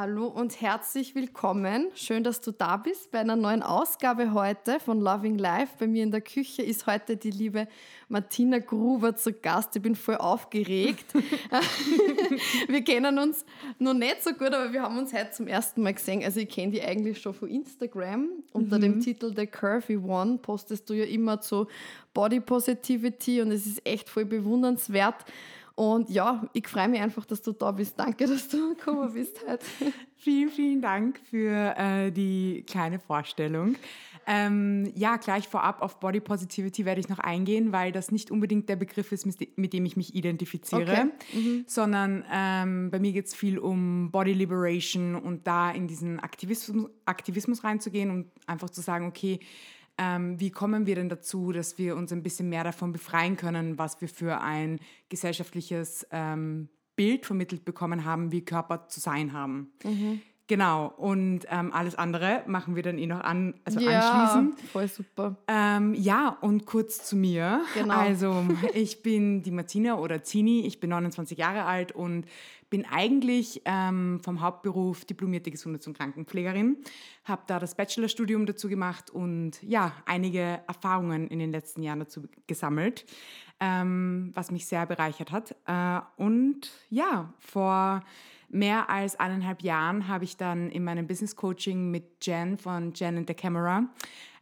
Hallo und herzlich willkommen. Schön, dass du da bist bei einer neuen Ausgabe heute von Loving Life. Bei mir in der Küche ist heute die liebe Martina Gruber zu Gast. Ich bin voll aufgeregt. wir kennen uns noch nicht so gut, aber wir haben uns heute zum ersten Mal gesehen. Also ich kenne die eigentlich schon von Instagram. Unter mhm. dem Titel The Curvy One postest du ja immer zu Body Positivity und es ist echt voll bewundernswert und ja, ich freue mich einfach, dass du da bist. Danke, dass du gekommen bist heute. vielen, vielen Dank für äh, die kleine Vorstellung. Ähm, ja, gleich vorab auf Body Positivity werde ich noch eingehen, weil das nicht unbedingt der Begriff ist, mit dem ich mich identifiziere, okay. mhm. sondern ähm, bei mir geht es viel um Body Liberation und da in diesen Aktivismus, Aktivismus reinzugehen und einfach zu sagen, okay, ähm, wie kommen wir denn dazu, dass wir uns ein bisschen mehr davon befreien können, was wir für ein gesellschaftliches ähm, Bild vermittelt bekommen haben, wie Körper zu sein haben. Mhm. Genau, und ähm, alles andere machen wir dann eh noch an, also ja, anschließend. voll super. Ähm, ja, und kurz zu mir. Genau. Also, ich bin die Martina oder Zini, ich bin 29 Jahre alt und bin eigentlich ähm, vom Hauptberuf diplomierte Gesundheits- und Krankenpflegerin, habe da das Bachelorstudium dazu gemacht und ja, einige Erfahrungen in den letzten Jahren dazu gesammelt, ähm, was mich sehr bereichert hat. Äh, und ja, vor mehr als eineinhalb Jahren habe ich dann in meinem Business Coaching mit Jen von Jen and the Camera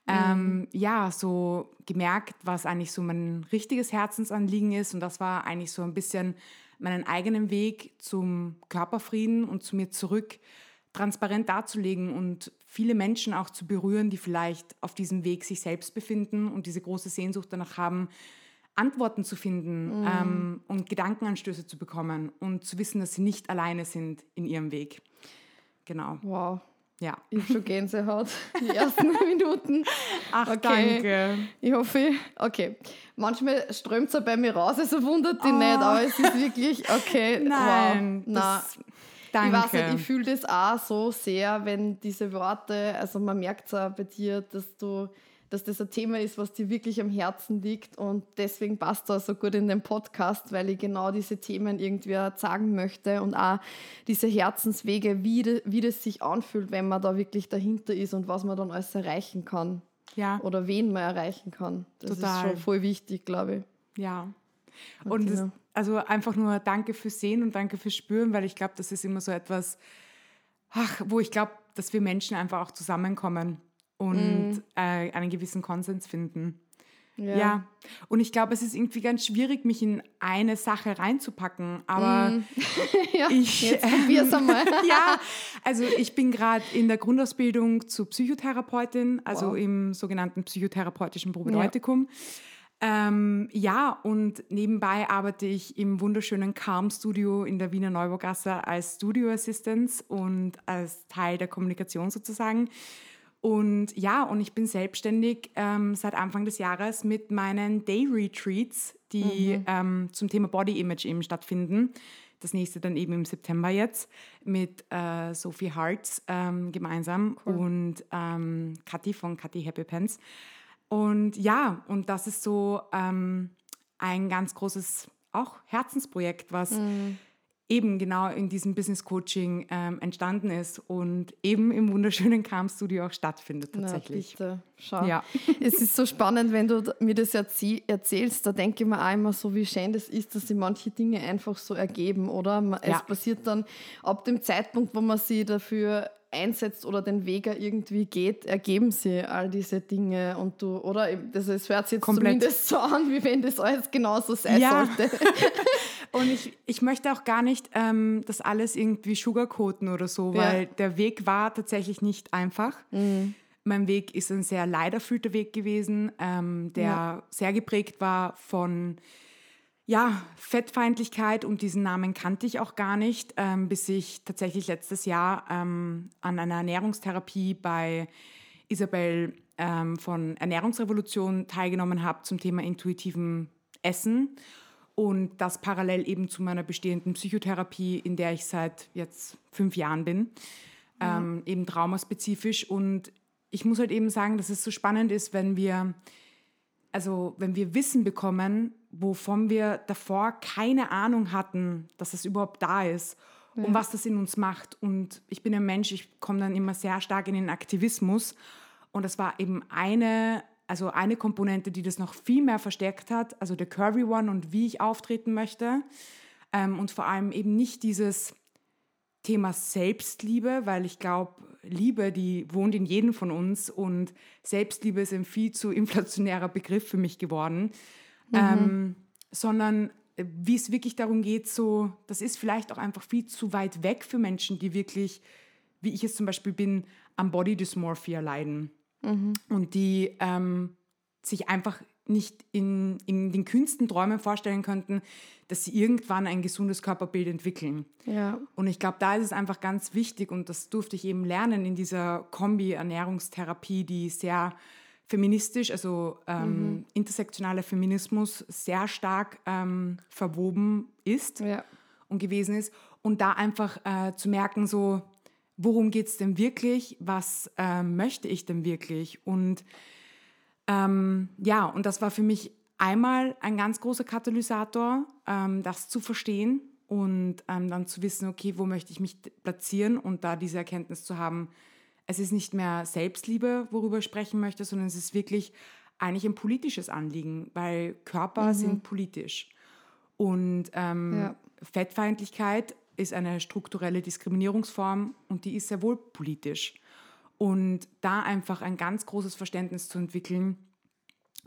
ähm, mhm. ja, so gemerkt, was eigentlich so mein richtiges Herzensanliegen ist. Und das war eigentlich so ein bisschen meinen eigenen Weg zum Körperfrieden und zu mir zurück transparent darzulegen und viele Menschen auch zu berühren, die vielleicht auf diesem Weg sich selbst befinden und diese große Sehnsucht danach haben, Antworten zu finden mm. ähm, und Gedankenanstöße zu bekommen und zu wissen, dass sie nicht alleine sind in ihrem Weg. Genau. Wow. Ja. Ich habe schon Gänsehaut, die ersten Minuten. Ach, okay. danke. Ich hoffe, okay. Manchmal strömt es ja bei mir raus, also wundert dich oh. nicht, aber es ist wirklich, okay, Nein, wow. Das, Danke. Ich weiß nicht, ich fühle das auch so sehr, wenn diese Worte, also man merkt es auch bei dir, dass du dass das ein Thema ist, was dir wirklich am Herzen liegt und deswegen passt das so gut in den Podcast, weil ich genau diese Themen irgendwie sagen möchte und auch diese Herzenswege, wie, wie das sich anfühlt, wenn man da wirklich dahinter ist und was man dann alles erreichen kann. Ja. Oder wen man erreichen kann. Das Total. ist schon voll wichtig, glaube ich. Ja. Und das, also einfach nur danke fürs Sehen und danke fürs Spüren, weil ich glaube, das ist immer so etwas, ach, wo ich glaube, dass wir Menschen einfach auch zusammenkommen und mm. äh, einen gewissen Konsens finden. Ja. ja. Und ich glaube, es ist irgendwie ganz schwierig, mich in eine Sache reinzupacken. Aber mm. ja, ich. Jetzt probier's einmal. ja, also ich bin gerade in der Grundausbildung zur Psychotherapeutin, also wow. im sogenannten psychotherapeutischen Probedeutikum. Ja. Ähm, ja, und nebenbei arbeite ich im wunderschönen Calm Studio in der Wiener Neubaugasse als Studio Assistant und als Teil der Kommunikation sozusagen. Und ja, und ich bin selbstständig ähm, seit Anfang des Jahres mit meinen Day Retreats, die mhm. ähm, zum Thema Body Image eben stattfinden. Das nächste dann eben im September jetzt mit äh, Sophie Hartz ähm, gemeinsam cool. und ähm, Kathi von Kathi Happy Pants. Und ja, und das ist so ähm, ein ganz großes auch Herzensprojekt, was mhm eben genau in diesem Business Coaching ähm, entstanden ist und eben im wunderschönen Calm Studio auch stattfindet tatsächlich. Na, bitte. Schau. Ja. es ist so spannend, wenn du mir das erzählst, da denke ich mir auch immer so, wie schön das ist, dass sich manche Dinge einfach so ergeben, oder? Es ja. passiert dann ab dem Zeitpunkt, wo man sie dafür einsetzt oder den Weg irgendwie geht, ergeben sie all diese Dinge und du, oder? Das, es hört sich jetzt Komplett. zumindest so an, wie wenn das alles genauso sein ja. sollte. und ich, ich möchte auch gar nicht ähm, das alles irgendwie sugarcoaten oder so, weil ja. der Weg war tatsächlich nicht einfach. Mhm. Mein Weg ist ein sehr leiderfüllter Weg gewesen, ähm, der ja. sehr geprägt war von ja, Fettfeindlichkeit und diesen Namen kannte ich auch gar nicht, ähm, bis ich tatsächlich letztes Jahr ähm, an einer Ernährungstherapie bei Isabel ähm, von Ernährungsrevolution teilgenommen habe zum Thema intuitiven Essen und das parallel eben zu meiner bestehenden Psychotherapie, in der ich seit jetzt fünf Jahren bin, ja. ähm, eben traumaspezifisch. Und ich muss halt eben sagen, dass es so spannend ist, wenn wir, also wenn wir Wissen bekommen, wovon wir davor keine Ahnung hatten, dass es überhaupt da ist ja. und was das in uns macht. Und ich bin ein Mensch, ich komme dann immer sehr stark in den Aktivismus. Und das war eben eine also eine Komponente, die das noch viel mehr verstärkt hat, also der Curvy One und wie ich auftreten möchte. Ähm, und vor allem eben nicht dieses Thema Selbstliebe, weil ich glaube, Liebe, die wohnt in jedem von uns und Selbstliebe ist ein viel zu inflationärer Begriff für mich geworden, mhm. ähm, sondern äh, wie es wirklich darum geht, so, das ist vielleicht auch einfach viel zu weit weg für Menschen, die wirklich, wie ich es zum Beispiel bin, am Body Dysmorphia leiden mhm. und die ähm, sich einfach nicht in, in den kühnsten Träumen vorstellen könnten, dass sie irgendwann ein gesundes Körperbild entwickeln. Ja. Und ich glaube, da ist es einfach ganz wichtig und das durfte ich eben lernen in dieser Kombi-Ernährungstherapie, die sehr feministisch, also ähm, mhm. intersektionaler Feminismus sehr stark ähm, verwoben ist ja. und gewesen ist. Und da einfach äh, zu merken, so, worum geht es denn wirklich, was äh, möchte ich denn wirklich. Und ähm, ja, und das war für mich einmal ein ganz großer Katalysator, ähm, das zu verstehen und ähm, dann zu wissen, okay, wo möchte ich mich platzieren und da diese Erkenntnis zu haben, es ist nicht mehr Selbstliebe, worüber ich sprechen möchte, sondern es ist wirklich eigentlich ein politisches Anliegen, weil Körper mhm. sind politisch. Und ähm, ja. Fettfeindlichkeit ist eine strukturelle Diskriminierungsform und die ist sehr wohl politisch. Und da einfach ein ganz großes Verständnis zu entwickeln,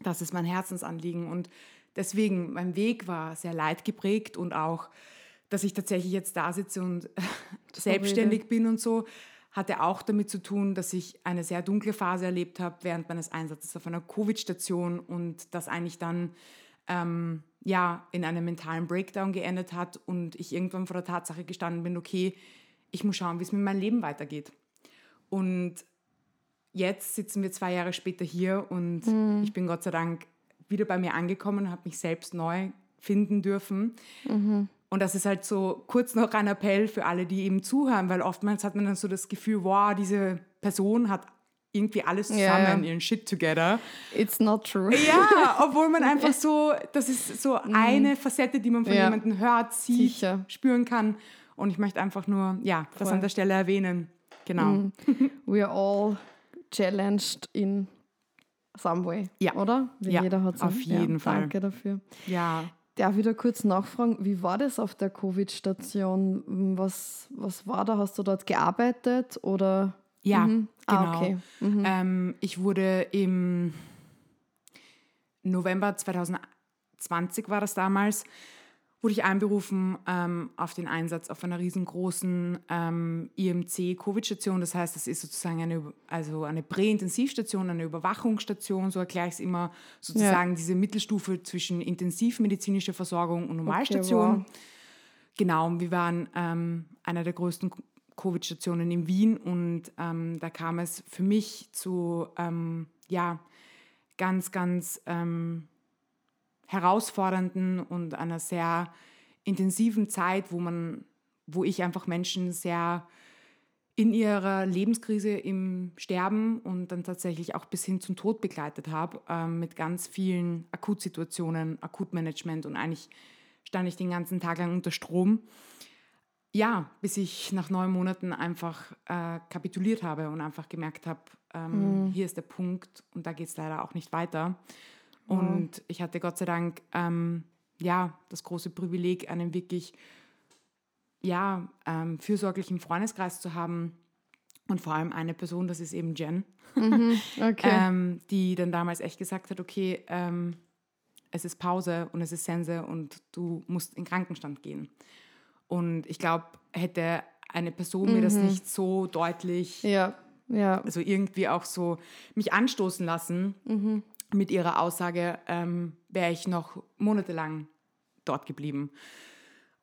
das ist mein Herzensanliegen. Und deswegen, mein Weg war sehr leidgeprägt und auch, dass ich tatsächlich jetzt da sitze und selbstständig bin und so, hatte auch damit zu tun, dass ich eine sehr dunkle Phase erlebt habe während meines Einsatzes auf einer Covid-Station und das eigentlich dann ähm, ja, in einem mentalen Breakdown geendet hat und ich irgendwann vor der Tatsache gestanden bin, okay, ich muss schauen, wie es mit meinem Leben weitergeht. Und jetzt sitzen wir zwei Jahre später hier und mhm. ich bin Gott sei Dank wieder bei mir angekommen, habe mich selbst neu finden dürfen. Mhm. Und das ist halt so kurz noch ein Appell für alle, die eben zuhören, weil oftmals hat man dann so das Gefühl, wow, diese Person hat irgendwie alles zusammen, yeah. ihren Shit together. It's not true. Ja, obwohl man einfach so, das ist so mm. eine Facette, die man von ja. jemandem hört, sieht, Sicher. spüren kann. Und ich möchte einfach nur, ja, Voll. das an der Stelle erwähnen. Genau. Mm. We are all challenged in some way, ja. oder? Wie ja, jeder hat auf jeden ja, Fall. Danke dafür. Ja. Darf ich da kurz nachfragen, wie war das auf der Covid-Station? Was, was war da? Hast du dort gearbeitet oder? Ja, mhm. ah, genau. Ah, okay. mhm. ähm, ich wurde im November 2020 war das damals, wurde ich einberufen ähm, auf den Einsatz auf einer riesengroßen ähm, IMC-Covid-Station. Das heißt, das ist sozusagen eine, also eine Präintensivstation, eine Überwachungsstation, so erkläre ich es immer, sozusagen ja. diese Mittelstufe zwischen intensivmedizinischer Versorgung und Normalstation. Okay, wow. Genau, wir waren ähm, einer der größten Covid-Stationen in Wien und ähm, da kam es für mich zu ähm, ja, ganz, ganz ähm, herausfordernden und einer sehr intensiven Zeit, wo man, wo ich einfach Menschen sehr in ihrer Lebenskrise im Sterben und dann tatsächlich auch bis hin zum Tod begleitet habe, ähm, mit ganz vielen Akutsituationen, Akutmanagement und eigentlich stand ich den ganzen Tag lang unter Strom ja, bis ich nach neun Monaten einfach äh, kapituliert habe und einfach gemerkt habe, ähm, mhm. hier ist der Punkt und da geht es leider auch nicht weiter. Und mhm. ich hatte Gott sei Dank ähm, ja das große Privileg, einen wirklich ja, ähm, fürsorglichen Freundeskreis zu haben und vor allem eine Person, das ist eben Jen, mhm. okay. Ähm, die dann damals echt gesagt hat, okay, ähm, es ist Pause und es ist Sense und du musst in Krankenstand gehen. Und ich glaube, hätte eine Person mhm. mir das mhm. nicht so deutlich, ja. Ja. also irgendwie auch so mich anstoßen lassen mhm. mit ihrer Aussage, ähm, wäre ich noch monatelang dort geblieben.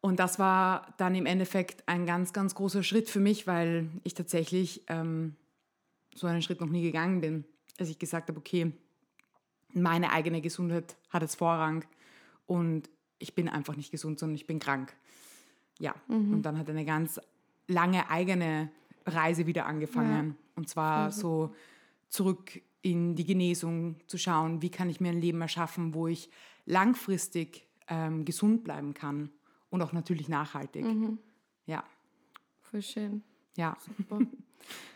Und das war dann im Endeffekt ein ganz, ganz großer Schritt für mich, weil ich tatsächlich ähm, so einen Schritt noch nie gegangen bin, als ich gesagt habe, okay, meine eigene Gesundheit hat jetzt Vorrang und ich bin einfach nicht gesund, sondern ich bin krank. Ja, mhm. und dann hat eine ganz lange eigene Reise wieder angefangen. Ja. Und zwar so zurück in die Genesung zu schauen, wie kann ich mir ein Leben erschaffen, wo ich langfristig ähm, gesund bleiben kann und auch natürlich nachhaltig. Mhm. Ja. Voll schön. Ja. Super.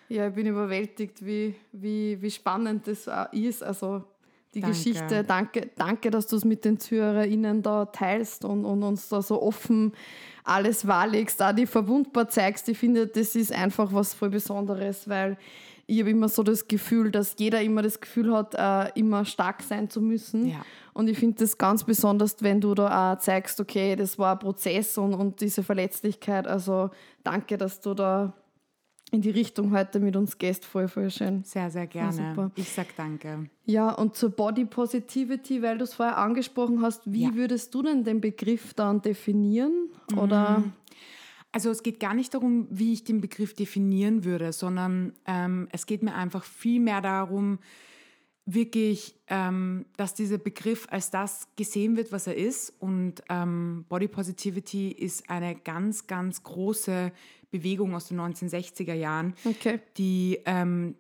Ja, ich bin überwältigt, wie, wie, wie spannend das ist. Also die danke. Geschichte. Danke, danke, dass du es mit den ZuhörerInnen da teilst und, und uns da so offen alles wahrlegst, da die verwundbar zeigst. Ich finde, das ist einfach was voll Besonderes, weil ich habe immer so das Gefühl, dass jeder immer das Gefühl hat, äh, immer stark sein zu müssen. Ja. Und ich finde das ganz besonders, wenn du da auch zeigst, okay, das war ein Prozess und, und diese Verletzlichkeit. Also danke, dass du da in die Richtung heute mit uns gehst. Voll, voll schön. Sehr, sehr gerne. Ja, ich sag danke. Ja, und zur Body Positivity, weil du es vorher angesprochen hast, wie ja. würdest du denn den Begriff dann definieren? Oder? Mhm. Also es geht gar nicht darum, wie ich den Begriff definieren würde, sondern ähm, es geht mir einfach viel mehr darum, wirklich, ähm, dass dieser Begriff als das gesehen wird, was er ist. Und ähm, Body Positivity ist eine ganz, ganz große Bewegung aus den 1960er Jahren, okay. die ähm,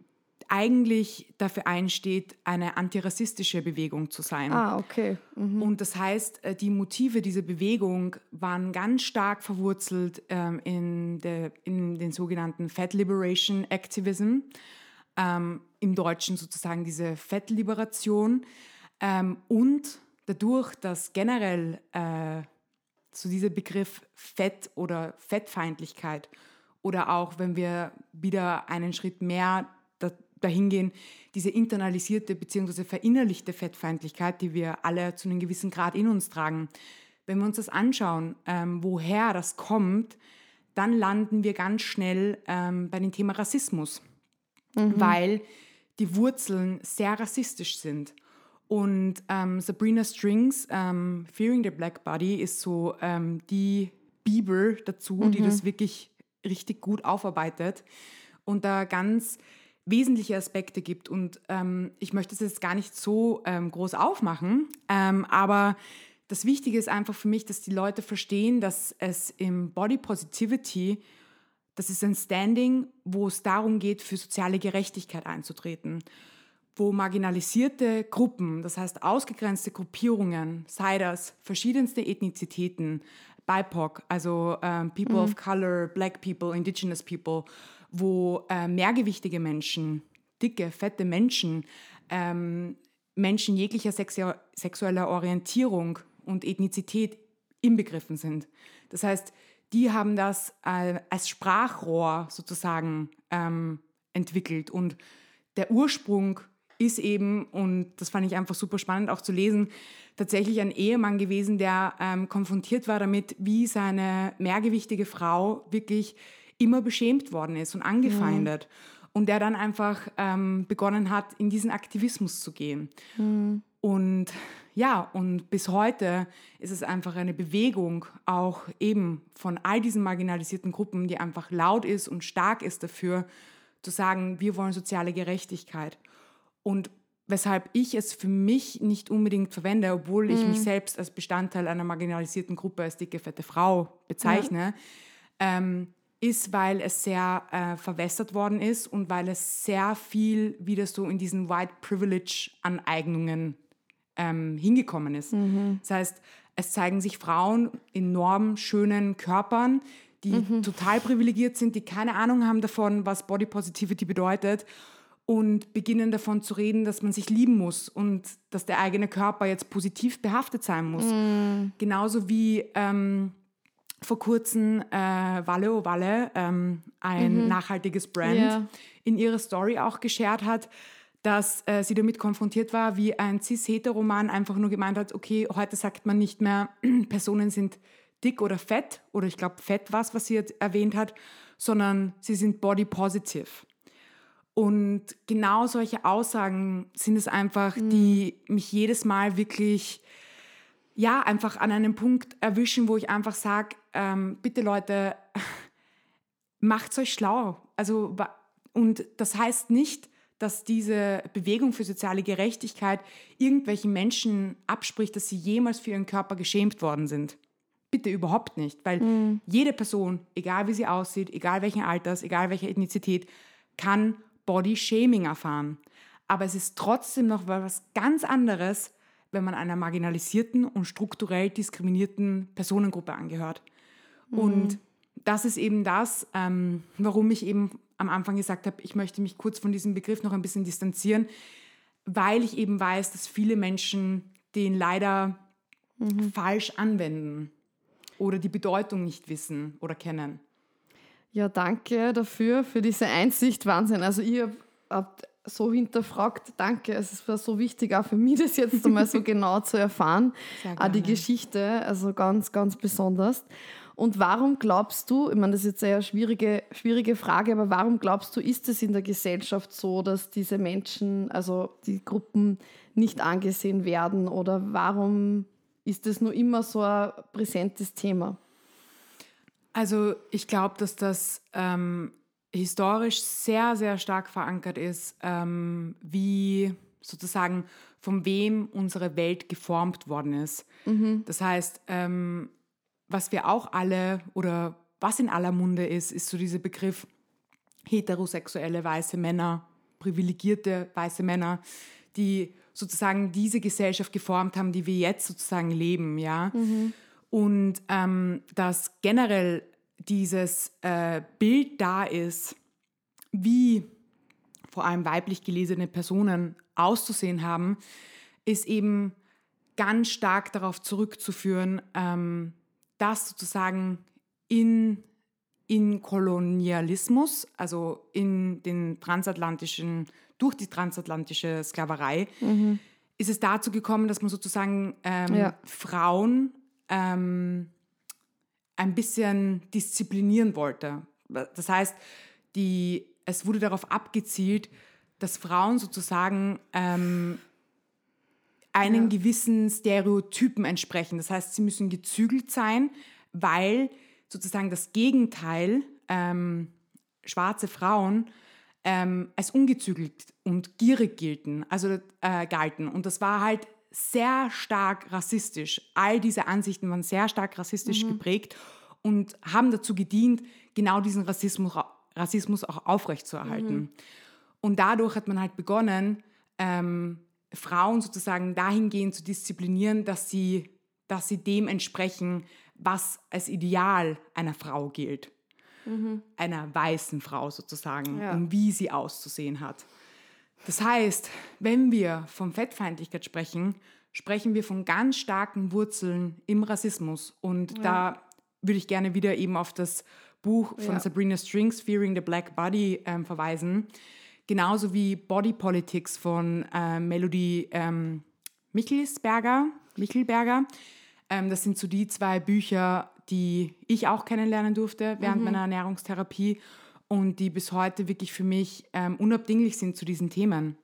eigentlich dafür einsteht, eine antirassistische Bewegung zu sein. Ah, okay. Mhm. Und das heißt, äh, die Motive dieser Bewegung waren ganz stark verwurzelt ähm, in, der, in den sogenannten Fat Liberation Activism, ähm, im Deutschen sozusagen diese Fettliberation. Ähm, und dadurch, dass generell äh, so dieser Begriff Fett oder Fettfeindlichkeit oder auch, wenn wir wieder einen Schritt mehr dahin gehen, diese internalisierte bzw. verinnerlichte Fettfeindlichkeit, die wir alle zu einem gewissen Grad in uns tragen. Wenn wir uns das anschauen, ähm, woher das kommt, dann landen wir ganz schnell ähm, bei dem Thema Rassismus, mhm. weil die Wurzeln sehr rassistisch sind. Und ähm, Sabrina Strings, ähm, Fearing the Black Body, ist so ähm, die Bibel dazu, mhm. die das wirklich richtig gut aufarbeitet und da ganz wesentliche Aspekte gibt. Und ähm, ich möchte es jetzt gar nicht so ähm, groß aufmachen, ähm, aber das Wichtige ist einfach für mich, dass die Leute verstehen, dass es im Body Positivity, das ist ein Standing, wo es darum geht, für soziale Gerechtigkeit einzutreten, wo marginalisierte Gruppen, das heißt ausgegrenzte Gruppierungen, sei das verschiedenste Ethnizitäten, BIPOC, also ähm, People mhm. of Color, Black People, Indigenous People, wo äh, mehrgewichtige Menschen, dicke, fette Menschen, ähm, Menschen jeglicher sexu sexueller Orientierung und Ethnizität inbegriffen sind. Das heißt, die haben das äh, als Sprachrohr sozusagen ähm, entwickelt. Und der Ursprung ist eben, und das fand ich einfach super spannend auch zu lesen, tatsächlich ein Ehemann gewesen, der ähm, konfrontiert war damit, wie seine mehrgewichtige Frau wirklich immer beschämt worden ist und angefeindet. Mhm. Und der dann einfach ähm, begonnen hat, in diesen Aktivismus zu gehen. Mhm. Und ja, und bis heute ist es einfach eine Bewegung, auch eben von all diesen marginalisierten Gruppen, die einfach laut ist und stark ist dafür, zu sagen, wir wollen soziale Gerechtigkeit. Und weshalb ich es für mich nicht unbedingt verwende, obwohl ich mich mhm. selbst als Bestandteil einer marginalisierten Gruppe als dicke, fette Frau bezeichne, ja. ähm, ist, weil es sehr äh, verwässert worden ist und weil es sehr viel wieder so in diesen White Privilege-Aneignungen ähm, hingekommen ist. Mhm. Das heißt, es zeigen sich Frauen in enorm schönen Körpern, die mhm. total privilegiert sind, die keine Ahnung haben davon, was Body Positivity bedeutet und beginnen davon zu reden, dass man sich lieben muss und dass der eigene Körper jetzt positiv behaftet sein muss. Mhm. Genauso wie ähm, vor kurzem äh, Valle o Valle, ähm, ein mhm. nachhaltiges Brand, yeah. in ihrer Story auch geshared hat, dass äh, sie damit konfrontiert war, wie ein cis-hetero-Mann einfach nur gemeint hat, okay, heute sagt man nicht mehr, Personen sind dick oder fett, oder ich glaube fett was, was sie jetzt erwähnt hat, sondern sie sind body positive. Und genau solche Aussagen sind es einfach, mhm. die mich jedes Mal wirklich ja, einfach an einem Punkt erwischen, wo ich einfach sage, ähm, bitte Leute, macht euch schlau. Also Und das heißt nicht, dass diese Bewegung für soziale Gerechtigkeit irgendwelchen Menschen abspricht, dass sie jemals für ihren Körper geschämt worden sind. Bitte überhaupt nicht, weil mhm. jede Person, egal wie sie aussieht, egal welchen Alters, egal welche Ethnizität, kann Body Shaming erfahren. Aber es ist trotzdem noch was ganz anderes, wenn man einer marginalisierten und strukturell diskriminierten Personengruppe angehört. Mhm. Und das ist eben das, ähm, warum ich eben am Anfang gesagt habe, ich möchte mich kurz von diesem Begriff noch ein bisschen distanzieren, weil ich eben weiß, dass viele Menschen den leider mhm. falsch anwenden oder die Bedeutung nicht wissen oder kennen. Ja, danke dafür, für diese Einsicht. Wahnsinn. Also ihr habt so hinterfragt, danke. Es war so wichtig, auch für mich das jetzt einmal so genau zu erfahren. Auch die Geschichte, also ganz, ganz besonders. Und warum glaubst du, ich meine, das ist jetzt eine schwierige, schwierige Frage, aber warum glaubst du, ist es in der Gesellschaft so, dass diese Menschen, also die Gruppen nicht angesehen werden? Oder warum ist es nur immer so ein präsentes Thema? Also ich glaube, dass das ähm, historisch sehr, sehr stark verankert ist, ähm, wie sozusagen von wem unsere Welt geformt worden ist. Mhm. Das heißt, ähm, was wir auch alle oder was in aller Munde ist, ist so dieser Begriff heterosexuelle weiße Männer, privilegierte weiße Männer, die sozusagen diese Gesellschaft geformt haben, die wir jetzt sozusagen leben, ja. Mhm. Und ähm, dass generell dieses äh, Bild da ist, wie vor allem weiblich gelesene Personen auszusehen haben, ist eben ganz stark darauf zurückzuführen, ähm, dass sozusagen in, in Kolonialismus, also in den transatlantischen, durch die transatlantische Sklaverei, mhm. ist es dazu gekommen, dass man sozusagen ähm, ja. Frauen ähm, ein bisschen disziplinieren wollte. Das heißt, die, es wurde darauf abgezielt, dass Frauen sozusagen ähm, einen ja. gewissen Stereotypen entsprechen. Das heißt, sie müssen gezügelt sein, weil sozusagen das Gegenteil, ähm, schwarze Frauen, ähm, als ungezügelt und gierig gelten, also äh, galten. Und das war halt sehr stark rassistisch. All diese Ansichten waren sehr stark rassistisch mhm. geprägt und haben dazu gedient, genau diesen Rassismus, Rassismus auch aufrechtzuerhalten. Mhm. Und dadurch hat man halt begonnen, ähm, Frauen sozusagen dahingehend zu disziplinieren, dass sie, dass sie dem entsprechen, was als Ideal einer Frau gilt. Mhm. Einer weißen Frau sozusagen, ja. und wie sie auszusehen hat. Das heißt, wenn wir von Fettfeindlichkeit sprechen, sprechen wir von ganz starken Wurzeln im Rassismus. Und ja. da würde ich gerne wieder eben auf das Buch von ja. Sabrina Strings, Fearing the Black Body, ähm, verweisen. Genauso wie Body Politics von äh, Melody ähm, Michelsberger. Michelberger. Ähm, das sind so die zwei Bücher, die ich auch kennenlernen durfte während mhm. meiner Ernährungstherapie und die bis heute wirklich für mich ähm, unabdinglich sind zu diesen Themen.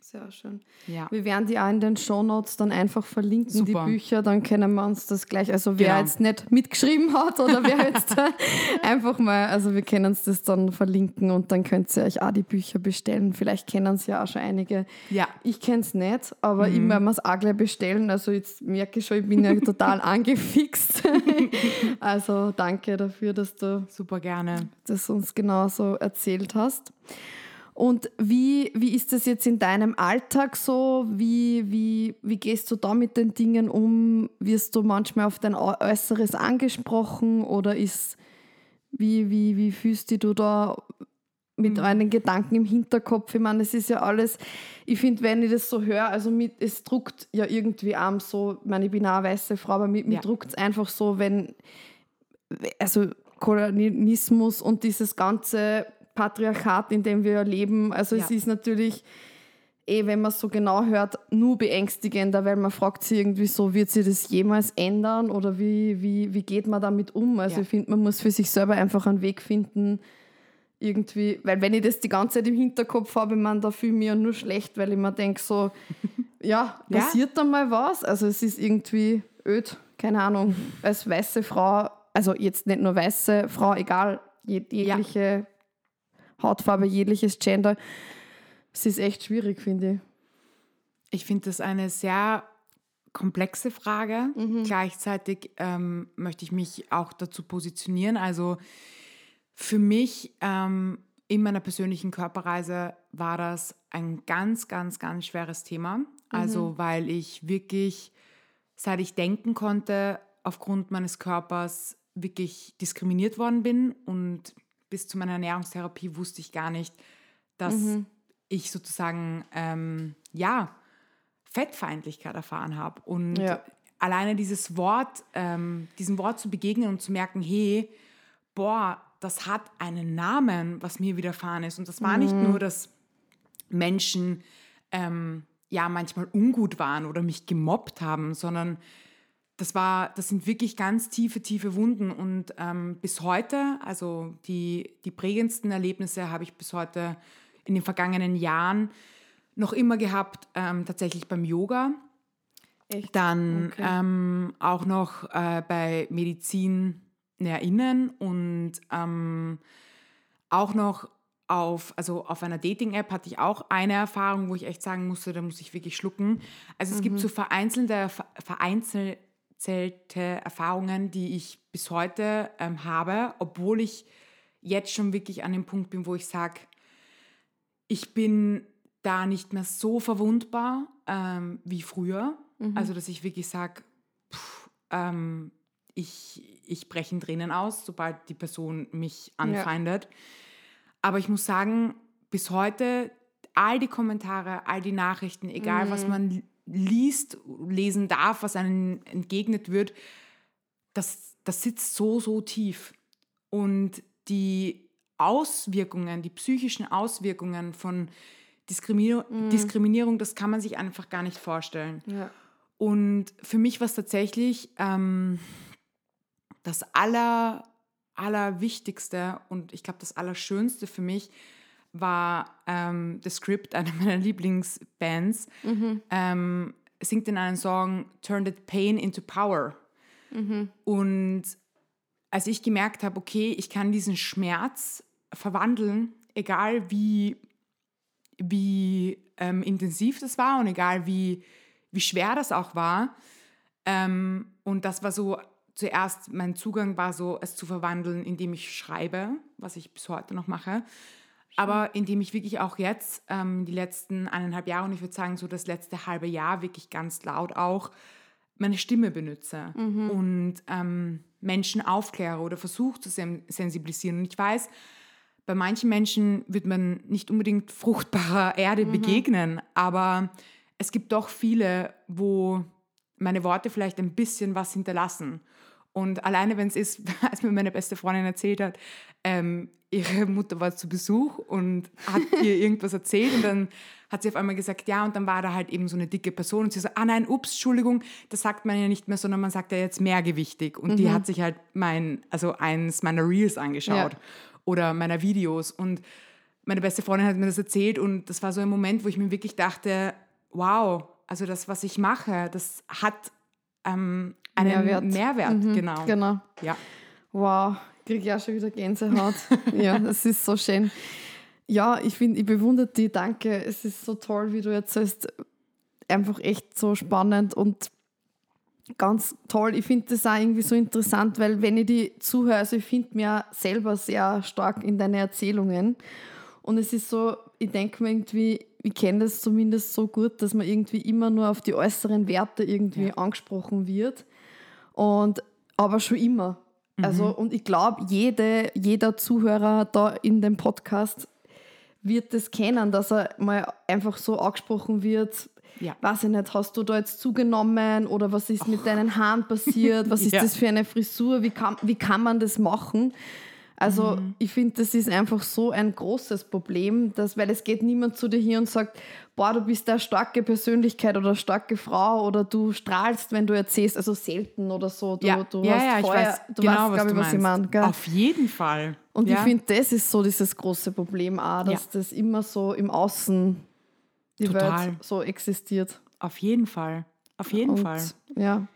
Sehr schön. Ja. Wir werden die auch in den Shownotes dann einfach verlinken, Super. die Bücher, dann können wir uns das gleich, also wer genau. jetzt nicht mitgeschrieben hat oder wer jetzt einfach mal, also wir können uns das dann verlinken und dann könnt ihr euch auch die Bücher bestellen. Vielleicht kennen es ja auch schon einige. Ja. Ich kenne es nicht, aber mhm. ich werde es auch gleich bestellen. Also jetzt merke ich schon, ich bin ja total angefixt. also danke dafür, dass du Super gerne. das uns genauso erzählt hast. Und wie, wie ist das jetzt in deinem Alltag so? Wie, wie, wie gehst du da mit den Dingen um? Wirst du manchmal auf dein Äußeres angesprochen oder ist, wie, wie, wie fühlst du da mit mhm. euren Gedanken im Hinterkopf? Ich meine, es ist ja alles, ich finde, wenn ich das so höre, also mit, es druckt ja irgendwie am so, ich meine, ich bin auch eine weiße Frau, aber mit, ja. mir druckt es einfach so, wenn, also Kolonialismus und dieses ganze Patriarchat, in dem wir leben. Also ja. es ist natürlich, eh, wenn man es so genau hört, nur beängstigender, weil man fragt sich irgendwie so, wird sich das jemals ändern oder wie, wie, wie geht man damit um? Also ja. ich finde, man muss für sich selber einfach einen Weg finden, irgendwie, weil wenn ich das die ganze Zeit im Hinterkopf habe, man da fühle ich mich ja nur schlecht, weil ich mir denke so, ja, passiert ja. da mal was? Also es ist irgendwie öd, keine Ahnung, als weiße Frau, also jetzt nicht nur weiße Frau, egal, jegliche Hautfarbe, jegliches Gender. Es ist echt schwierig, finde ich. Ich finde das eine sehr komplexe Frage. Mhm. Gleichzeitig ähm, möchte ich mich auch dazu positionieren. Also für mich ähm, in meiner persönlichen Körperreise war das ein ganz, ganz, ganz schweres Thema. Also mhm. weil ich wirklich, seit ich denken konnte, aufgrund meines Körpers wirklich diskriminiert worden bin und bis zu meiner Ernährungstherapie wusste ich gar nicht, dass mhm. ich sozusagen, ähm, ja, Fettfeindlichkeit erfahren habe. Und ja. alleine dieses Wort, ähm, diesem Wort zu begegnen und zu merken, hey, boah, das hat einen Namen, was mir widerfahren ist. Und das war mhm. nicht nur, dass Menschen ähm, ja manchmal ungut waren oder mich gemobbt haben, sondern das war, das sind wirklich ganz tiefe, tiefe Wunden. Und ähm, bis heute, also die, die prägendsten Erlebnisse habe ich bis heute in den vergangenen Jahren noch immer gehabt, ähm, tatsächlich beim Yoga. Echt? Dann okay. ähm, auch noch äh, bei Medizin NäherInnen und ähm, auch noch auf, also auf einer Dating-App hatte ich auch eine Erfahrung, wo ich echt sagen musste, da muss ich wirklich schlucken. Also es mhm. gibt so vereinzelte, vereinzelte Erfahrungen, die ich bis heute ähm, habe, obwohl ich jetzt schon wirklich an dem Punkt bin, wo ich sage, ich bin da nicht mehr so verwundbar ähm, wie früher. Mhm. Also dass ich wirklich sage, ähm, ich, ich breche in Tränen aus, sobald die Person mich anfeindet. Ja. Aber ich muss sagen, bis heute all die Kommentare, all die Nachrichten, egal mhm. was man liest, lesen darf, was einem entgegnet wird, das, das sitzt so, so tief. Und die Auswirkungen, die psychischen Auswirkungen von Diskriminier mhm. Diskriminierung, das kann man sich einfach gar nicht vorstellen. Ja. Und für mich war es tatsächlich ähm, das aller, Allerwichtigste und ich glaube das Allerschönste für mich war ähm, The Script, einer meiner Lieblingsbands, mhm. ähm, singt in einem Song Turn the Pain into Power. Mhm. Und als ich gemerkt habe, okay, ich kann diesen Schmerz verwandeln, egal wie, wie ähm, intensiv das war und egal wie, wie schwer das auch war. Ähm, und das war so zuerst mein Zugang war so, es zu verwandeln, indem ich schreibe, was ich bis heute noch mache. Aber indem ich wirklich auch jetzt ähm, die letzten eineinhalb Jahre und ich würde sagen so das letzte halbe Jahr wirklich ganz laut auch meine Stimme benutze mhm. und ähm, Menschen aufkläre oder versuche zu sensibilisieren. Und ich weiß, bei manchen Menschen wird man nicht unbedingt fruchtbarer Erde mhm. begegnen, aber es gibt doch viele, wo meine Worte vielleicht ein bisschen was hinterlassen. Und alleine, wenn es ist, als mir meine beste Freundin erzählt hat, ähm, ihre Mutter war zu Besuch und hat ihr irgendwas erzählt und dann hat sie auf einmal gesagt, ja, und dann war da halt eben so eine dicke Person und sie so, ah nein, ups, Entschuldigung, das sagt man ja nicht mehr, sondern man sagt ja jetzt mehrgewichtig. Und mhm. die hat sich halt mein, also eins meiner Reels angeschaut ja. oder meiner Videos und meine beste Freundin hat mir das erzählt und das war so ein Moment, wo ich mir wirklich dachte, wow, also das, was ich mache, das hat ähm, einen Mehrwert, Mehrwert mhm, genau. Genau. Ja. Wow, kriege ich auch schon wieder Gänsehaut. ja, das ist so schön. Ja, ich finde, ich bewundere dich, danke. Es ist so toll, wie du erzählst. Einfach echt so spannend und ganz toll. Ich finde das auch irgendwie so interessant, weil wenn ich die zuhöre, also ich finde mir selber sehr stark in deine Erzählungen. Und es ist so, ich denke mir irgendwie, ich kenne das zumindest so gut, dass man irgendwie immer nur auf die äußeren Werte irgendwie ja. angesprochen wird. Und aber schon immer. Also, mhm. und ich glaube, jede, jeder Zuhörer da in dem Podcast wird das kennen, dass er mal einfach so angesprochen wird. Ja. Weiß ich nicht, hast du da jetzt zugenommen oder was ist mit deinen Haaren passiert? Was ist ja. das für eine Frisur? Wie kann, wie kann man das machen? Also mhm. ich finde, das ist einfach so ein großes Problem, dass, weil es geht niemand zu dir hier und sagt, boah, du bist eine starke Persönlichkeit oder starke Frau oder du strahlst, wenn du erzählst, also selten oder so. Du, ja, du ja, ja ich weiß du genau, weißt, was, ich, was ich meine. Gell? Auf jeden Fall. Und ja. ich finde, das ist so dieses große Problem auch, dass ja. das immer so im Außen die Total. Welt so existiert. Auf jeden Fall. Auf jeden und, Fall. Ja.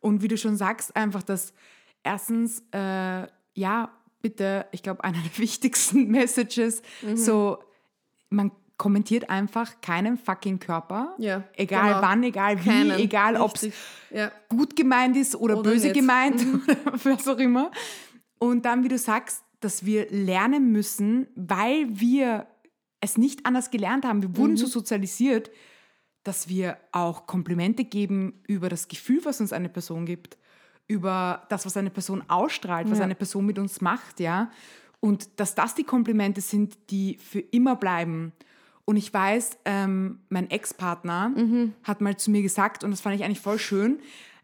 Und wie du schon sagst, einfach, dass erstens, äh, ja, bitte, ich glaube, einer der wichtigsten Messages, mhm. so, man kommentiert einfach keinen fucking Körper. Ja, egal genau. wann, egal wie, keinen. egal ob es ja. gut gemeint ist oder, oder böse nicht. gemeint mhm. oder was auch immer. Und dann, wie du sagst, dass wir lernen müssen, weil wir es nicht anders gelernt haben, wir wurden mhm. so sozialisiert, dass wir auch Komplimente geben über das Gefühl, was uns eine Person gibt, über das, was eine Person ausstrahlt, was ja. eine Person mit uns macht, ja. Und dass das die Komplimente sind, die für immer bleiben. Und ich weiß, ähm, mein Ex-Partner mhm. hat mal zu mir gesagt, und das fand ich eigentlich voll schön,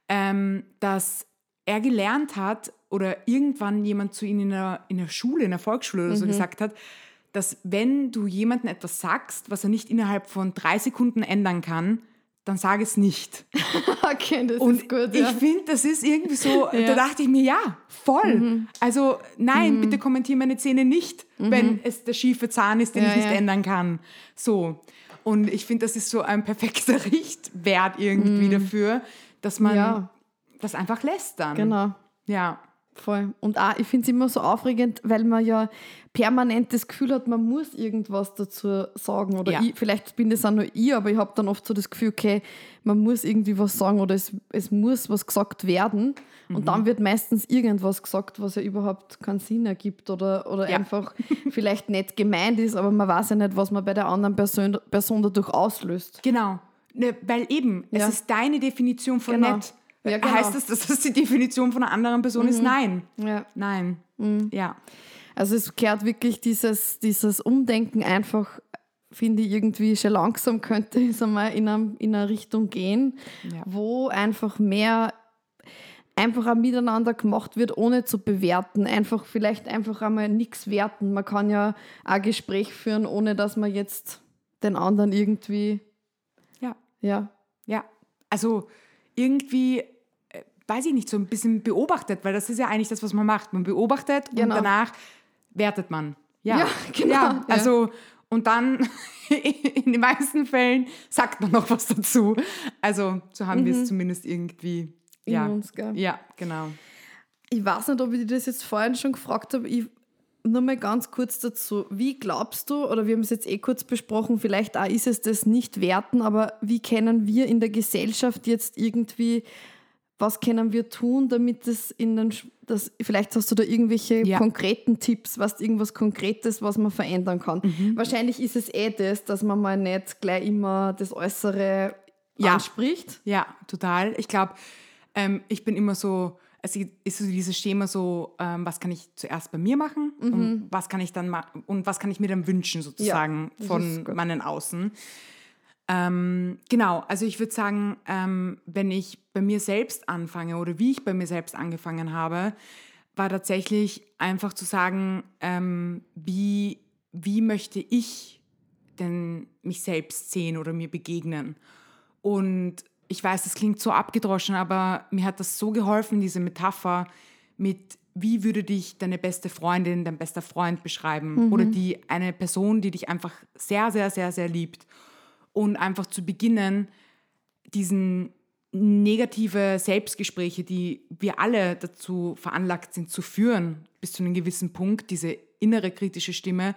ähm, dass er gelernt hat oder irgendwann jemand zu ihm in der, in der Schule, in der Volksschule oder mhm. so gesagt hat, dass wenn du jemandem etwas sagst, was er nicht innerhalb von drei Sekunden ändern kann, dann sag es nicht. okay, das und ist gut. Ja. Ich finde, das ist irgendwie so, ja. da dachte ich mir, ja, voll. Mhm. Also nein, mhm. bitte kommentiere meine Zähne nicht, mhm. wenn es der schiefe Zahn ist, den ja, ich nicht ändern kann. So. Und ich finde, das ist so ein perfekter Richtwert irgendwie mhm. dafür, dass man das einfach lässt dann. Genau. Ja. Voll. Und auch, ich finde es immer so aufregend, weil man ja permanent das Gefühl hat, man muss irgendwas dazu sagen. Oder ja. ich, vielleicht bin das auch nur ich, aber ich habe dann oft so das Gefühl, okay, man muss irgendwie was sagen oder es, es muss was gesagt werden. Mhm. Und dann wird meistens irgendwas gesagt, was ja überhaupt keinen Sinn ergibt oder, oder ja. einfach vielleicht nicht gemeint ist, aber man weiß ja nicht, was man bei der anderen Person, Person dadurch auslöst. Genau. Ne, weil eben, ja. es ist deine Definition von genau. nett. Ja, genau. Heißt das, dass das die Definition von einer anderen Person mhm. ist? Nein. Ja. Nein. Mhm. Ja. Also es kehrt wirklich dieses, dieses Umdenken einfach, finde ich, irgendwie schon langsam könnte es einmal in, eine, in eine Richtung gehen, ja. wo einfach mehr einfach auch miteinander gemacht wird, ohne zu bewerten. Einfach vielleicht einfach einmal nichts werten. Man kann ja ein Gespräch führen, ohne dass man jetzt den anderen irgendwie. Ja. Ja. Ja. Also irgendwie weiß ich nicht, so ein bisschen beobachtet, weil das ist ja eigentlich das, was man macht. Man beobachtet genau. und danach wertet man. Ja, ja genau. Ja, also, und dann in den meisten Fällen sagt man noch was dazu. Also, so haben mhm. wir es mhm. zumindest irgendwie. Ja, uns, ja, genau. Ich weiß nicht, ob ich dir das jetzt vorhin schon gefragt habe. Ich, nur mal ganz kurz dazu. Wie glaubst du, oder wir haben es jetzt eh kurz besprochen, vielleicht auch ist es das nicht werten, aber wie können wir in der Gesellschaft jetzt irgendwie was können wir tun, damit es in den, das, vielleicht hast du da irgendwelche ja. konkreten Tipps, was irgendwas Konkretes, was man verändern kann. Mhm. Wahrscheinlich ist es eh das, dass man mal nicht gleich immer das Äußere ja. anspricht. Ja, total. Ich glaube, ähm, ich bin immer so, es ist so dieses Schema so, ähm, was kann ich zuerst bei mir machen mhm. und was kann ich dann und was kann ich mir dann wünschen sozusagen ja, von meinen Außen. Ähm, genau, also ich würde sagen, ähm, wenn ich bei mir selbst anfange oder wie ich bei mir selbst angefangen habe, war tatsächlich einfach zu sagen, ähm, wie, wie möchte ich denn mich selbst sehen oder mir begegnen. Und ich weiß, das klingt so abgedroschen, aber mir hat das so geholfen, diese Metapher mit, wie würde dich deine beste Freundin, dein bester Freund beschreiben mhm. oder die eine Person, die dich einfach sehr, sehr, sehr, sehr liebt und einfach zu beginnen, diesen negative Selbstgespräche, die wir alle dazu veranlagt sind zu führen, bis zu einem gewissen Punkt, diese innere kritische Stimme,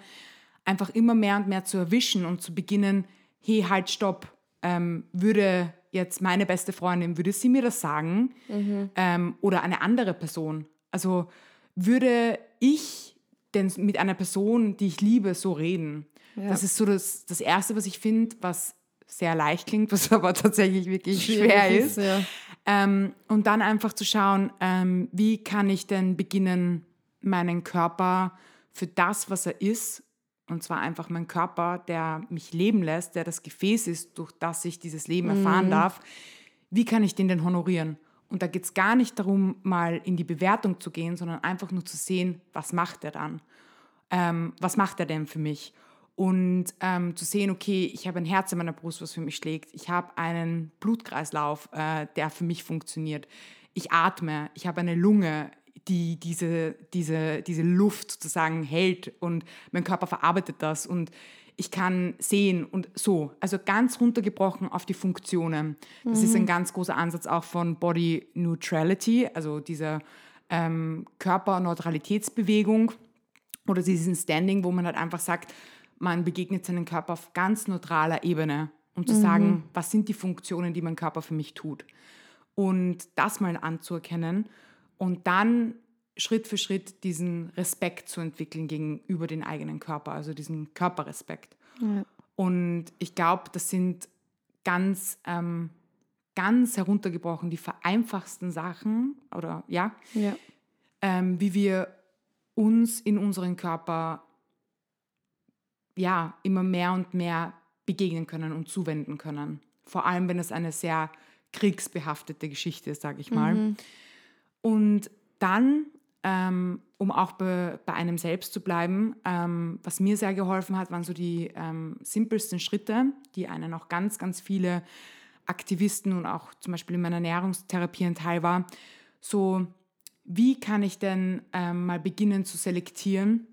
einfach immer mehr und mehr zu erwischen und zu beginnen, hey, halt, stopp, ähm, würde jetzt meine beste Freundin, würde sie mir das sagen? Mhm. Ähm, oder eine andere Person? Also würde ich denn mit einer Person, die ich liebe, so reden? Ja. Das ist so das, das Erste, was ich finde, was sehr leicht klingt, was aber tatsächlich wirklich schwer ist. ist ja. ähm, und dann einfach zu schauen, ähm, wie kann ich denn beginnen, meinen Körper für das, was er ist, und zwar einfach mein Körper, der mich leben lässt, der das Gefäß ist, durch das ich dieses Leben erfahren mhm. darf, wie kann ich den denn honorieren? Und da geht es gar nicht darum, mal in die Bewertung zu gehen, sondern einfach nur zu sehen, was macht er dann? Ähm, was macht er denn für mich? Und ähm, zu sehen, okay, ich habe ein Herz in meiner Brust, was für mich schlägt. Ich habe einen Blutkreislauf, äh, der für mich funktioniert. Ich atme. Ich habe eine Lunge, die diese, diese, diese Luft sozusagen hält und mein Körper verarbeitet das und ich kann sehen und so. Also ganz runtergebrochen auf die Funktionen. Das mhm. ist ein mhm. ganz großer Ansatz auch von Body Neutrality, also dieser ähm, Körperneutralitätsbewegung oder diesen Standing, wo man halt einfach sagt, man begegnet seinem Körper auf ganz neutraler Ebene, um zu mhm. sagen, was sind die Funktionen, die mein Körper für mich tut. Und das mal anzuerkennen und dann Schritt für Schritt diesen Respekt zu entwickeln gegenüber den eigenen Körper, also diesen Körperrespekt. Ja. Und ich glaube, das sind ganz, ähm, ganz heruntergebrochen die vereinfachsten Sachen oder ja, ja. Ähm, wie wir uns in unseren Körper ja immer mehr und mehr begegnen können und zuwenden können. Vor allem, wenn es eine sehr kriegsbehaftete Geschichte ist, sage ich mal. Mhm. Und dann, ähm, um auch bei, bei, einem selbst zu bleiben, ähm, was mir sehr geholfen hat, waren so die ähm, simpelsten Schritte, die einen auch ganz, ganz viele Aktivisten und auch zum Beispiel in meiner Ernährungstherapie ein Teil war. So, wie kann ich denn ähm, mal beginnen zu selektieren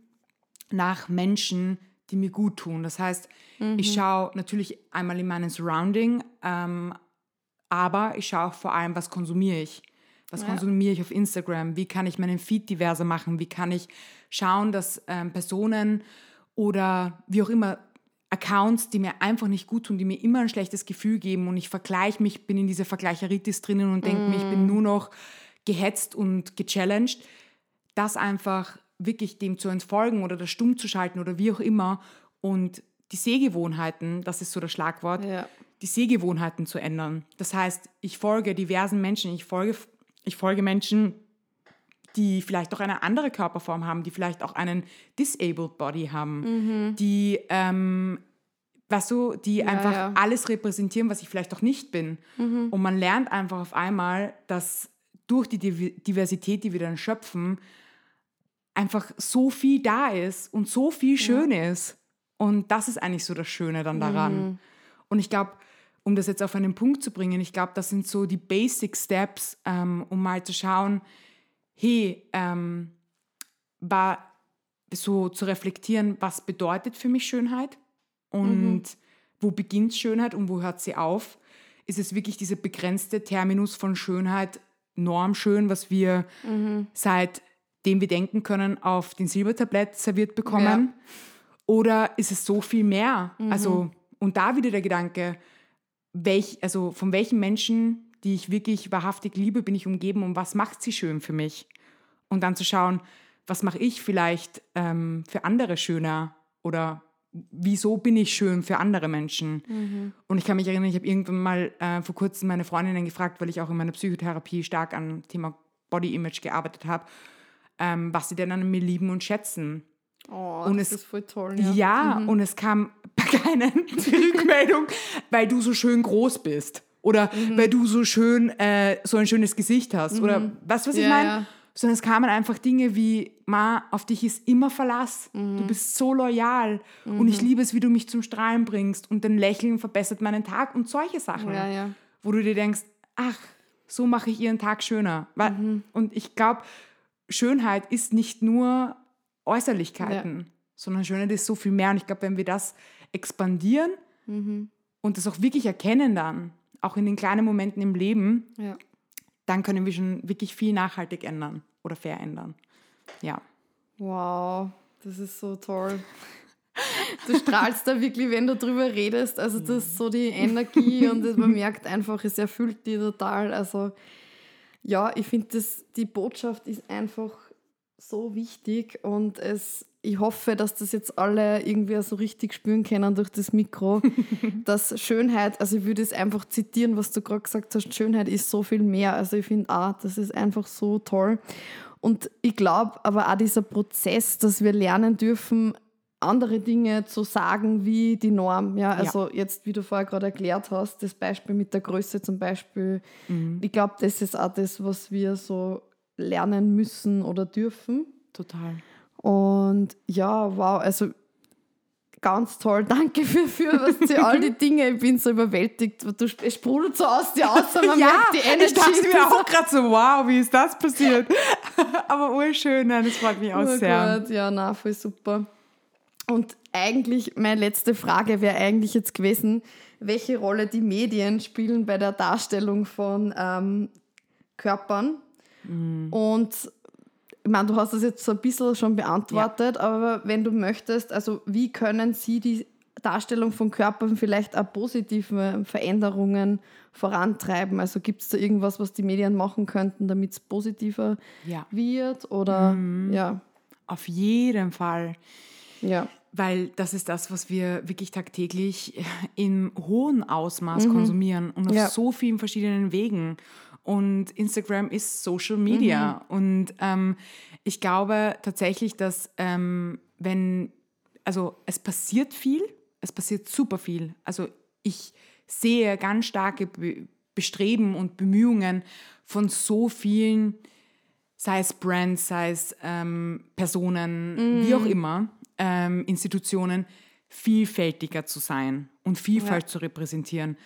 nach Menschen, die mir gut tun. Das heißt, mhm. ich schaue natürlich einmal in meinen Surrounding, ähm, aber ich schaue auch vor allem, was konsumiere ich. Was ja. konsumiere ich auf Instagram? Wie kann ich meinen Feed diverser machen? Wie kann ich schauen, dass ähm, Personen oder wie auch immer Accounts, die mir einfach nicht gut tun, die mir immer ein schlechtes Gefühl geben und ich vergleiche mich, bin in dieser Vergleicheritis drinnen und denke mm. mir, ich bin mhm. nur noch gehetzt und gechallenged, das einfach wirklich dem zu entfolgen oder das stumm zu schalten oder wie auch immer und die Sehgewohnheiten, das ist so das Schlagwort, ja. die Sehgewohnheiten zu ändern. Das heißt, ich folge diversen Menschen, ich folge, ich folge Menschen, die vielleicht auch eine andere Körperform haben, die vielleicht auch einen disabled Body haben, mhm. die, ähm, weißt du, die ja, einfach ja. alles repräsentieren, was ich vielleicht auch nicht bin. Mhm. Und man lernt einfach auf einmal, dass durch die Diversität, die wir dann schöpfen, einfach so viel da ist und so viel schön ja. ist. Und das ist eigentlich so das Schöne dann daran. Mhm. Und ich glaube, um das jetzt auf einen Punkt zu bringen, ich glaube, das sind so die Basic Steps, ähm, um mal zu schauen, hey, ähm, war so zu reflektieren, was bedeutet für mich Schönheit und mhm. wo beginnt Schönheit und wo hört sie auf? Ist es wirklich dieser begrenzte Terminus von Schönheit, normschön, was wir mhm. seit dem wir denken können, auf den Silbertablett serviert bekommen? Ja. Oder ist es so viel mehr? Mhm. Also, und da wieder der Gedanke, welch, also von welchen Menschen, die ich wirklich wahrhaftig liebe, bin ich umgeben und was macht sie schön für mich? Und dann zu schauen, was mache ich vielleicht ähm, für andere schöner oder wieso bin ich schön für andere Menschen? Mhm. Und ich kann mich erinnern, ich habe irgendwann mal äh, vor kurzem meine Freundinnen gefragt, weil ich auch in meiner Psychotherapie stark am Thema Body Image gearbeitet habe ähm, was sie denn an mir lieben und schätzen. Oh, und das es, ist voll toll. Ja, ja mhm. und es kam keine Rückmeldung, weil du so schön groß bist oder mhm. weil du so schön äh, so ein schönes Gesicht hast mhm. oder weißt du, was ich meine? Ja. Sondern es kamen einfach Dinge wie, Ma, auf dich ist immer Verlass. Du mhm. bist so loyal und ich mhm. liebe es, wie du mich zum Strahlen bringst und dein Lächeln verbessert meinen Tag und solche Sachen, ja, wo du dir denkst, ach, so mache ich ihren Tag schöner. Mhm. Und ich glaube, Schönheit ist nicht nur Äußerlichkeiten, ja. sondern Schönheit ist so viel mehr. Und ich glaube, wenn wir das expandieren mhm. und das auch wirklich erkennen dann, auch in den kleinen Momenten im Leben, ja. dann können wir schon wirklich viel nachhaltig ändern oder verändern. Ja. Wow, das ist so toll. Du strahlst da wirklich, wenn du drüber redest. Also das ist so die Energie und man merkt einfach, es erfüllt die total. Also ja, ich finde, die Botschaft ist einfach so wichtig und es, ich hoffe, dass das jetzt alle irgendwie so richtig spüren können durch das Mikro, dass Schönheit, also ich würde es einfach zitieren, was du gerade gesagt hast, Schönheit ist so viel mehr. Also ich finde auch, das ist einfach so toll. Und ich glaube aber auch dieser Prozess, dass wir lernen dürfen, andere Dinge zu sagen wie die Norm. Ja, also ja. jetzt, wie du vorher gerade erklärt hast, das Beispiel mit der Größe zum Beispiel. Mhm. Ich glaube, das ist auch das, was wir so lernen müssen oder dürfen. Total. Und ja, wow, also ganz toll. Danke für, für was sie all die Dinge. Ich bin so überwältigt. Du, es sprudelt so aus dir aus, man ja, merkt die Energie. Ich dachte mir auch gerade so, wow, wie ist das passiert? Aber urschön, das freut mich auch oh sehr. Gott, ja, na, voll super. Und eigentlich, meine letzte Frage wäre eigentlich jetzt gewesen, welche Rolle die Medien spielen bei der Darstellung von ähm, Körpern. Mhm. Und ich meine, du hast das jetzt so ein bisschen schon beantwortet, ja. aber wenn du möchtest, also wie können sie die Darstellung von Körpern vielleicht auch positive Veränderungen vorantreiben? Also gibt es da irgendwas, was die Medien machen könnten, damit es positiver ja. wird? Oder mhm. ja. Auf jeden Fall. Ja. Weil das ist das, was wir wirklich tagtäglich im hohen Ausmaß mhm. konsumieren und auf ja. so vielen verschiedenen Wegen. Und Instagram ist Social Media. Mhm. Und ähm, ich glaube tatsächlich, dass ähm, wenn, also es passiert viel, es passiert super viel. Also ich sehe ganz starke Bestreben und Bemühungen von so vielen, sei es Brands, sei es ähm, Personen, mm. wie auch mhm. immer, ähm, Institutionen, vielfältiger zu sein und Vielfalt ja. zu repräsentieren.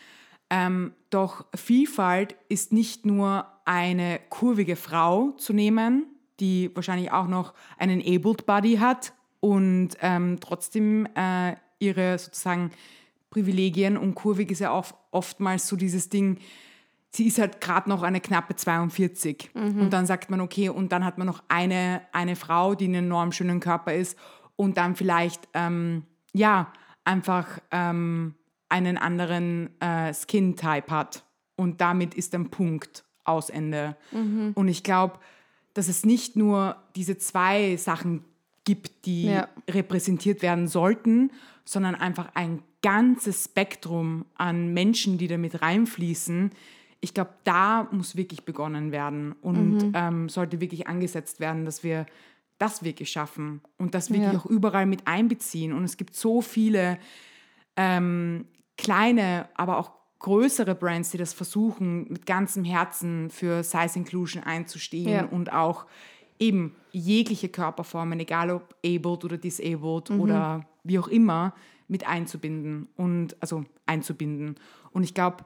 Ähm, doch Vielfalt ist nicht nur eine kurvige Frau zu nehmen, die wahrscheinlich auch noch einen Abled Body hat und ähm, trotzdem äh, ihre sozusagen Privilegien und kurvig ist ja auch oftmals so dieses Ding, sie ist halt gerade noch eine knappe 42 mhm. und dann sagt man, okay, und dann hat man noch eine, eine Frau, die einen enorm schönen Körper ist und dann vielleicht, ähm, ja, einfach ähm, einen anderen äh, Skin-Type hat und damit ist ein Punkt aus Ende. Mhm. Und ich glaube, dass es nicht nur diese zwei Sachen gibt, die ja. repräsentiert werden sollten, sondern einfach ein ganzes Spektrum an Menschen, die damit reinfließen. Ich glaube, da muss wirklich begonnen werden und mhm. ähm, sollte wirklich angesetzt werden, dass wir das wirklich schaffen und das wirklich ja. auch überall mit einbeziehen. Und es gibt so viele ähm, kleine, aber auch größere Brands, die das versuchen, mit ganzem Herzen für Size Inclusion einzustehen ja. und auch eben jegliche Körperformen, egal ob abled oder disabled mhm. oder wie auch immer, mit einzubinden und also einzubinden. Und ich glaube,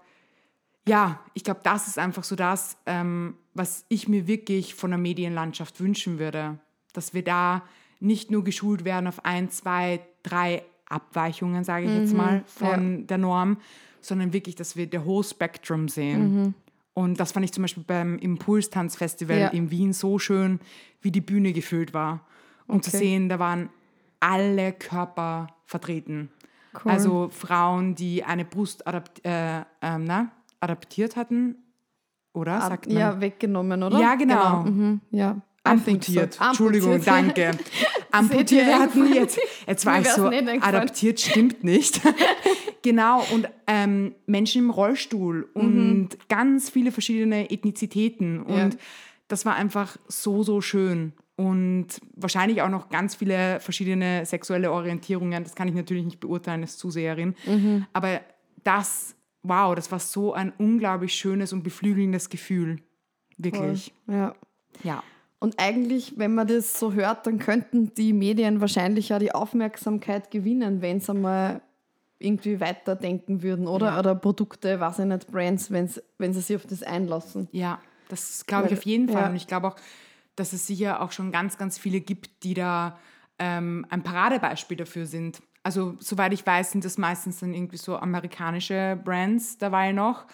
ja, ich glaube, das ist einfach so das, ähm, was ich mir wirklich von der Medienlandschaft wünschen würde, dass wir da nicht nur geschult werden auf ein, zwei, drei Abweichungen, sage ich mhm, jetzt mal, von ja. der Norm, sondern wirklich, dass wir der whole Spectrum sehen. Mhm. Und das fand ich zum Beispiel beim Impulstanzfestival ja. in Wien so schön, wie die Bühne gefüllt war. Und okay. zu sehen, da waren alle Körper vertreten. Cool. Also Frauen, die eine Brust adapt, äh, äh, na, adaptiert hatten, oder? Sagt man? Ja, weggenommen, oder? Ja, genau. genau. Mhm. Ja. Amputiert. So. Entschuldigung, Amputiert. danke. Amputiert hatten jetzt. Jetzt war ich so, adaptiert stimmt nicht. genau, und ähm, Menschen im Rollstuhl und mhm. ganz viele verschiedene Ethnizitäten. Und ja. das war einfach so, so schön und wahrscheinlich auch noch ganz viele verschiedene sexuelle Orientierungen. Das kann ich natürlich nicht beurteilen als Zuseherin. Mhm. Aber das, wow, das war so ein unglaublich schönes und beflügelndes Gefühl. Wirklich. Voll. Ja. Ja. Und eigentlich, wenn man das so hört, dann könnten die Medien wahrscheinlich ja die Aufmerksamkeit gewinnen, wenn sie einmal irgendwie weiterdenken würden, oder? Ja. Oder Produkte, weiß ich nicht, Brands, wenn sie sich auf das einlassen. Ja, das glaube ich auf jeden Fall. Ja. Und ich glaube auch, dass es sicher auch schon ganz, ganz viele gibt, die da ähm, ein Paradebeispiel dafür sind. Also soweit ich weiß, sind das meistens dann irgendwie so amerikanische Brands dabei noch.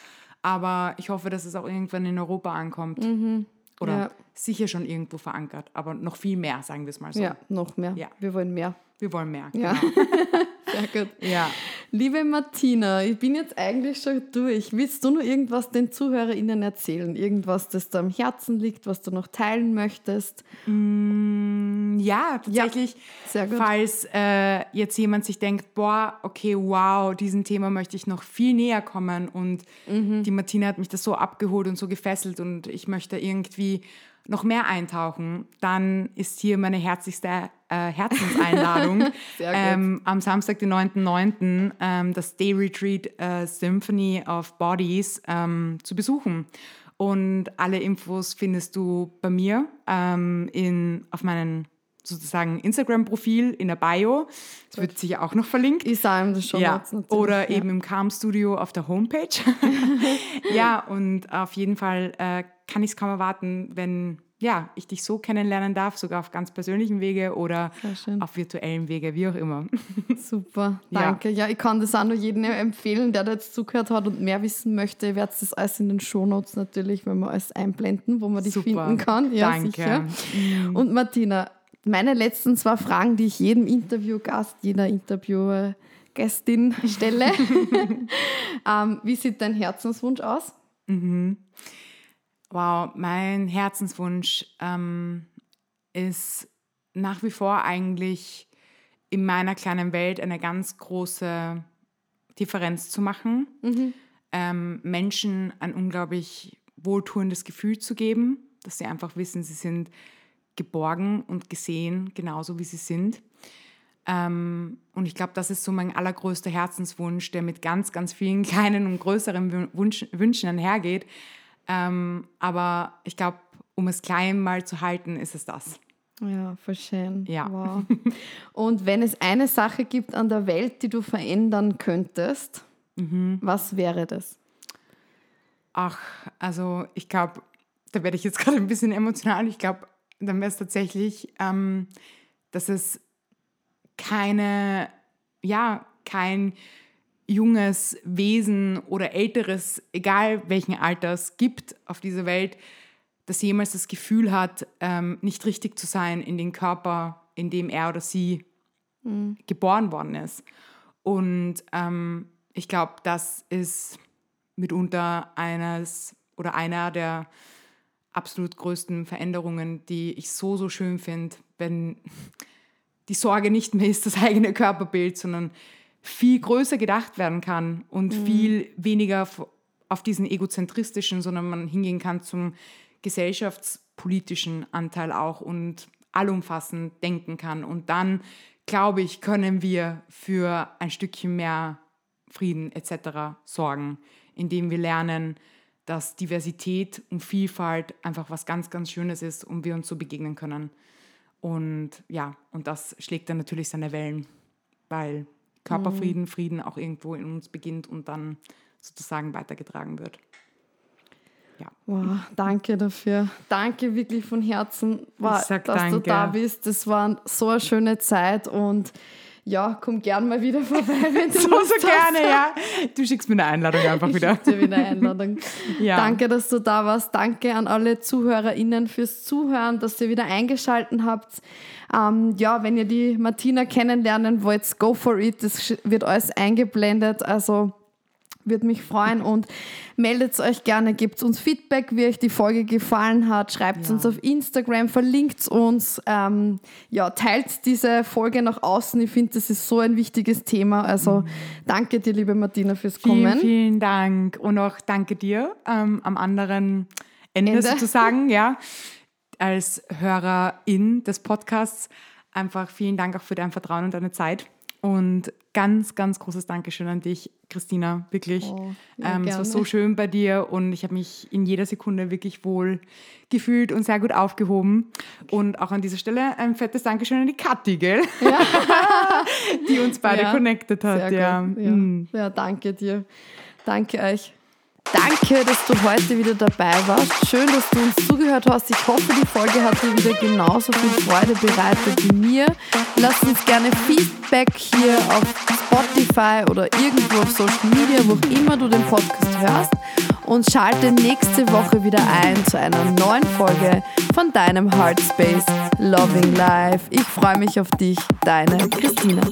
Aber ich hoffe, dass es auch irgendwann in Europa ankommt. Mhm. Oder ja. sicher schon irgendwo verankert, aber noch viel mehr, sagen wir es mal so. Ja, noch mehr. Ja. Wir wollen mehr. Wir wollen mehr. Ja. Genau. Sehr gut. Ja. Liebe Martina, ich bin jetzt eigentlich schon durch. Willst du noch irgendwas den ZuhörerInnen erzählen? Irgendwas, das dir am Herzen liegt, was du noch teilen möchtest? Mm, ja, tatsächlich. Ja. Sehr gut. Falls äh, jetzt jemand sich denkt, boah, okay, wow, diesem Thema möchte ich noch viel näher kommen und mhm. die Martina hat mich das so abgeholt und so gefesselt und ich möchte irgendwie noch mehr eintauchen, dann ist hier meine herzlichste äh, Herzenseinladung ähm, am Samstag, den 9.9., ähm, das Day Retreat äh, Symphony of Bodies ähm, zu besuchen. Und alle Infos findest du bei mir ähm, in, auf meinem sozusagen Instagram-Profil in der Bio. Das wird sicher auch noch verlinkt. Ich sage das schon. Ja. Oder ja. eben im Calm Studio auf der Homepage. ja, und auf jeden Fall äh, kann ich es kaum erwarten, wenn ja, ich dich so kennenlernen darf, sogar auf ganz persönlichem Wege oder auf virtuellem Wege, wie auch immer. Super, danke. Ja. ja. ich kann das auch nur jedem empfehlen, der da jetzt zugehört hat und mehr wissen möchte. Ich werde das alles in den Shownotes natürlich, wenn wir alles einblenden, wo man dich Super. finden kann. Ja, danke. sicher. Mhm. Und Martina, meine letzten zwei Fragen, die ich jedem Interviewgast, jeder Interviewgästin stelle. ähm, wie sieht dein Herzenswunsch aus? Mhm. Wow, mein Herzenswunsch ähm, ist nach wie vor eigentlich in meiner kleinen Welt eine ganz große Differenz zu machen, mhm. ähm, Menschen ein unglaublich wohltuendes Gefühl zu geben, dass sie einfach wissen, sie sind geborgen und gesehen, genauso wie sie sind. Ähm, und ich glaube, das ist so mein allergrößter Herzenswunsch, der mit ganz, ganz vielen kleinen und größeren Wunsch, Wünschen einhergeht. Ähm, aber ich glaube, um es klein mal zu halten, ist es das. Ja, voll schön. Ja. Wow. Und wenn es eine Sache gibt an der Welt, die du verändern könntest, mhm. was wäre das? Ach, also ich glaube, da werde ich jetzt gerade ein bisschen emotional. Ich glaube, dann wäre es tatsächlich, ähm, dass es keine, ja, kein junges Wesen oder älteres, egal welchen Alters, gibt auf dieser Welt, das jemals das Gefühl hat, ähm, nicht richtig zu sein in den Körper, in dem er oder sie mhm. geboren worden ist. Und ähm, ich glaube, das ist mitunter eines oder einer der absolut größten Veränderungen, die ich so, so schön finde, wenn die Sorge nicht mehr ist das eigene Körperbild, sondern viel größer gedacht werden kann und mhm. viel weniger auf diesen egozentristischen, sondern man hingehen kann zum gesellschaftspolitischen Anteil auch und allumfassend denken kann. Und dann, glaube ich, können wir für ein Stückchen mehr Frieden etc. sorgen, indem wir lernen, dass Diversität und Vielfalt einfach was ganz, ganz Schönes ist und wir uns so begegnen können. Und ja, und das schlägt dann natürlich seine Wellen, weil Körperfrieden, mhm. Frieden auch irgendwo in uns beginnt und dann sozusagen weitergetragen wird. Ja. Wow, danke dafür. Danke wirklich von Herzen, wow, dass danke. du da bist. Das war so eine schöne Zeit und ja, komm gern mal wieder vorbei, wenn du So, so gerne, ja. Du schickst mir eine Einladung einfach ich wieder. Ich dir wieder eine Einladung. ja. Danke, dass du da warst. Danke an alle ZuhörerInnen fürs Zuhören, dass ihr wieder eingeschaltet habt. Ähm, ja, wenn ihr die Martina kennenlernen wollt, go for it. Das wird alles eingeblendet. Also würde mich freuen und meldet euch gerne, gebt uns Feedback, wie euch die Folge gefallen hat, schreibt ja. uns auf Instagram, verlinkt uns, ähm, ja, teilt diese Folge nach außen. Ich finde, das ist so ein wichtiges Thema. Also mhm. danke dir, liebe Martina, fürs Kommen. Vielen, vielen Dank und auch danke dir ähm, am anderen Ende, Ende sozusagen, ja, als Hörerin des Podcasts. Einfach vielen Dank auch für dein Vertrauen und deine Zeit. Und ganz, ganz großes Dankeschön an dich, Christina, wirklich. Oh, ähm, es war so schön bei dir und ich habe mich in jeder Sekunde wirklich wohl gefühlt und sehr gut aufgehoben. Und auch an dieser Stelle ein fettes Dankeschön an die Kathi, gell? Ja. die uns beide ja, connected hat. Ja. Ja. Mm. ja, danke dir. Danke euch. Danke, dass du heute wieder dabei warst. Schön, dass du uns zugehört hast. Ich hoffe, die Folge hat dir wieder genauso viel Freude bereitet wie mir. Lass uns gerne Feedback hier auf Spotify oder irgendwo auf Social Media, wo auch immer du den Podcast hörst. Und schalte nächste Woche wieder ein zu einer neuen Folge von deinem Heartspace Loving Life. Ich freue mich auf dich, deine Christina.